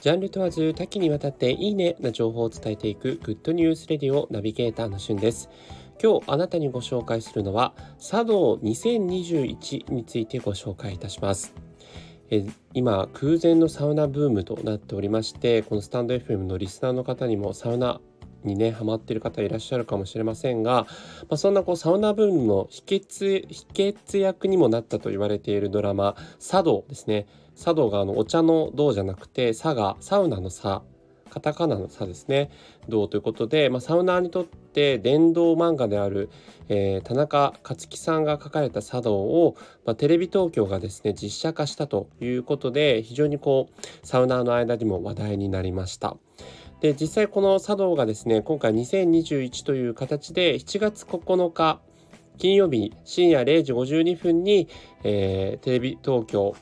ジャンル問わず多岐にわたっていいねな情報を伝えていくグッドニュースレディオナビゲーターのしゅんです。今日あなたにご紹介するのは茶道2021についてご紹介いたします。え今空前のサウナブームとなっておりましてこのスタンド FM のリスナーの方にもサウナにねハマってる方いらっしゃるかもしれませんが、まあ、そんなこうサウナブームの秘訣秘訣役にもなったと言われているドラマ「茶道」ですね茶道があのお茶の道じゃなくて茶がサウナの茶カタカナの差ですね。道ということで、まあ、サウナーにとって電動漫画である、えー、田中克樹さんが書かれた茶道を、まあ、テレビ東京がですね実写化したということで非常にこうサウナーの間にも話題になりました。で実際この茶道がですね今回2021という形で7月9日金曜日深夜0時52分に、えー、テレビ東京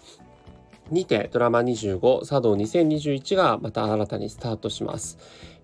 にてドラマ25茶道2021がまた新たにスタートします。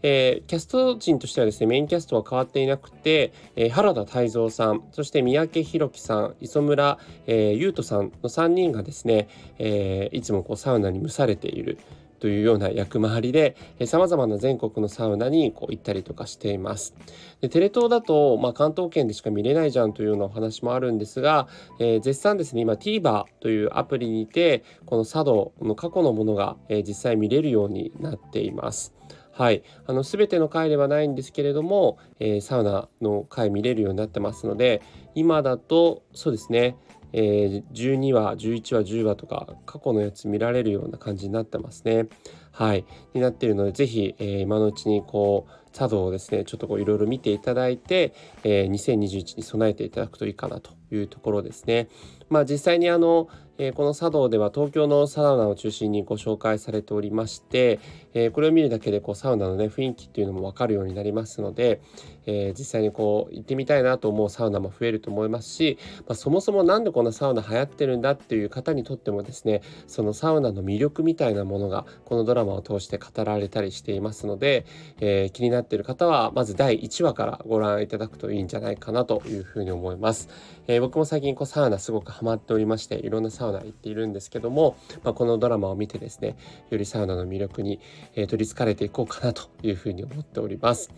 えー、キャスト陣としてはですねメインキャストは変わっていなくて、えー、原田泰造さんそして三宅宏樹さん磯村、えー、優斗さんの3人がですね、えー、いつもこうサウナに蒸されているというような役回りでえー、様々な全国のサウナにこう行ったりとかしています。でテレ東だと、まあ、関東圏でしか見れないじゃんというようなお話もあるんですが、えー、絶賛ですね今 TVer というアプリにてこの茶道の過去のものが、えー、実際見れるようになっています。はい、あの全ての回ではないんですけれども、えー、サウナの回見れるようになってますので今だとそうですねえー、12話11話10話とか過去のやつ見られるような感じになってますね。はいになっているので是非、えー、今のうちにこう茶道をですねちょっとこういろいろ見ていただいて、えー、2021に備えていただくといいかなというところですね。まあ実際にあの、えー、この茶道では東京のサウナを中心にご紹介されておりまして、えー、これを見るだけでこうサウナのね雰囲気っていうのも分かるようになりますので、えー、実際にこう行ってみたいなと思うサウナも増えると思いますし、まあ、そもそも何でこんなサウナ流行ってるんだっていう方にとってもですねそのサウナの魅力みたいなものがこのドラマを通して語られたりしていますので、え気になっている方はまず第1話からご覧いただくといいんじゃないかなというふうに思います。え僕も最近こうサウナすごくハマっておりましていろんなサウナ行っているんですけども、まあ、このドラマを見てですねよりサウナの魅力に、え取りつかれていこうかなというふうに思っております。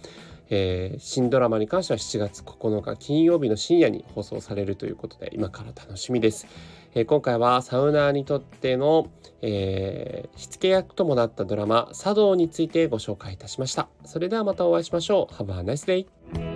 えー、新ドラマに関しては7月9日金曜日の深夜に放送されるということで今から楽しみです。えー、今回はサウナーにとっての、えー、しつけ役ともなったドラマ「茶道」についてご紹介いたしました。それではまたお会いしましょう。Have a nice day!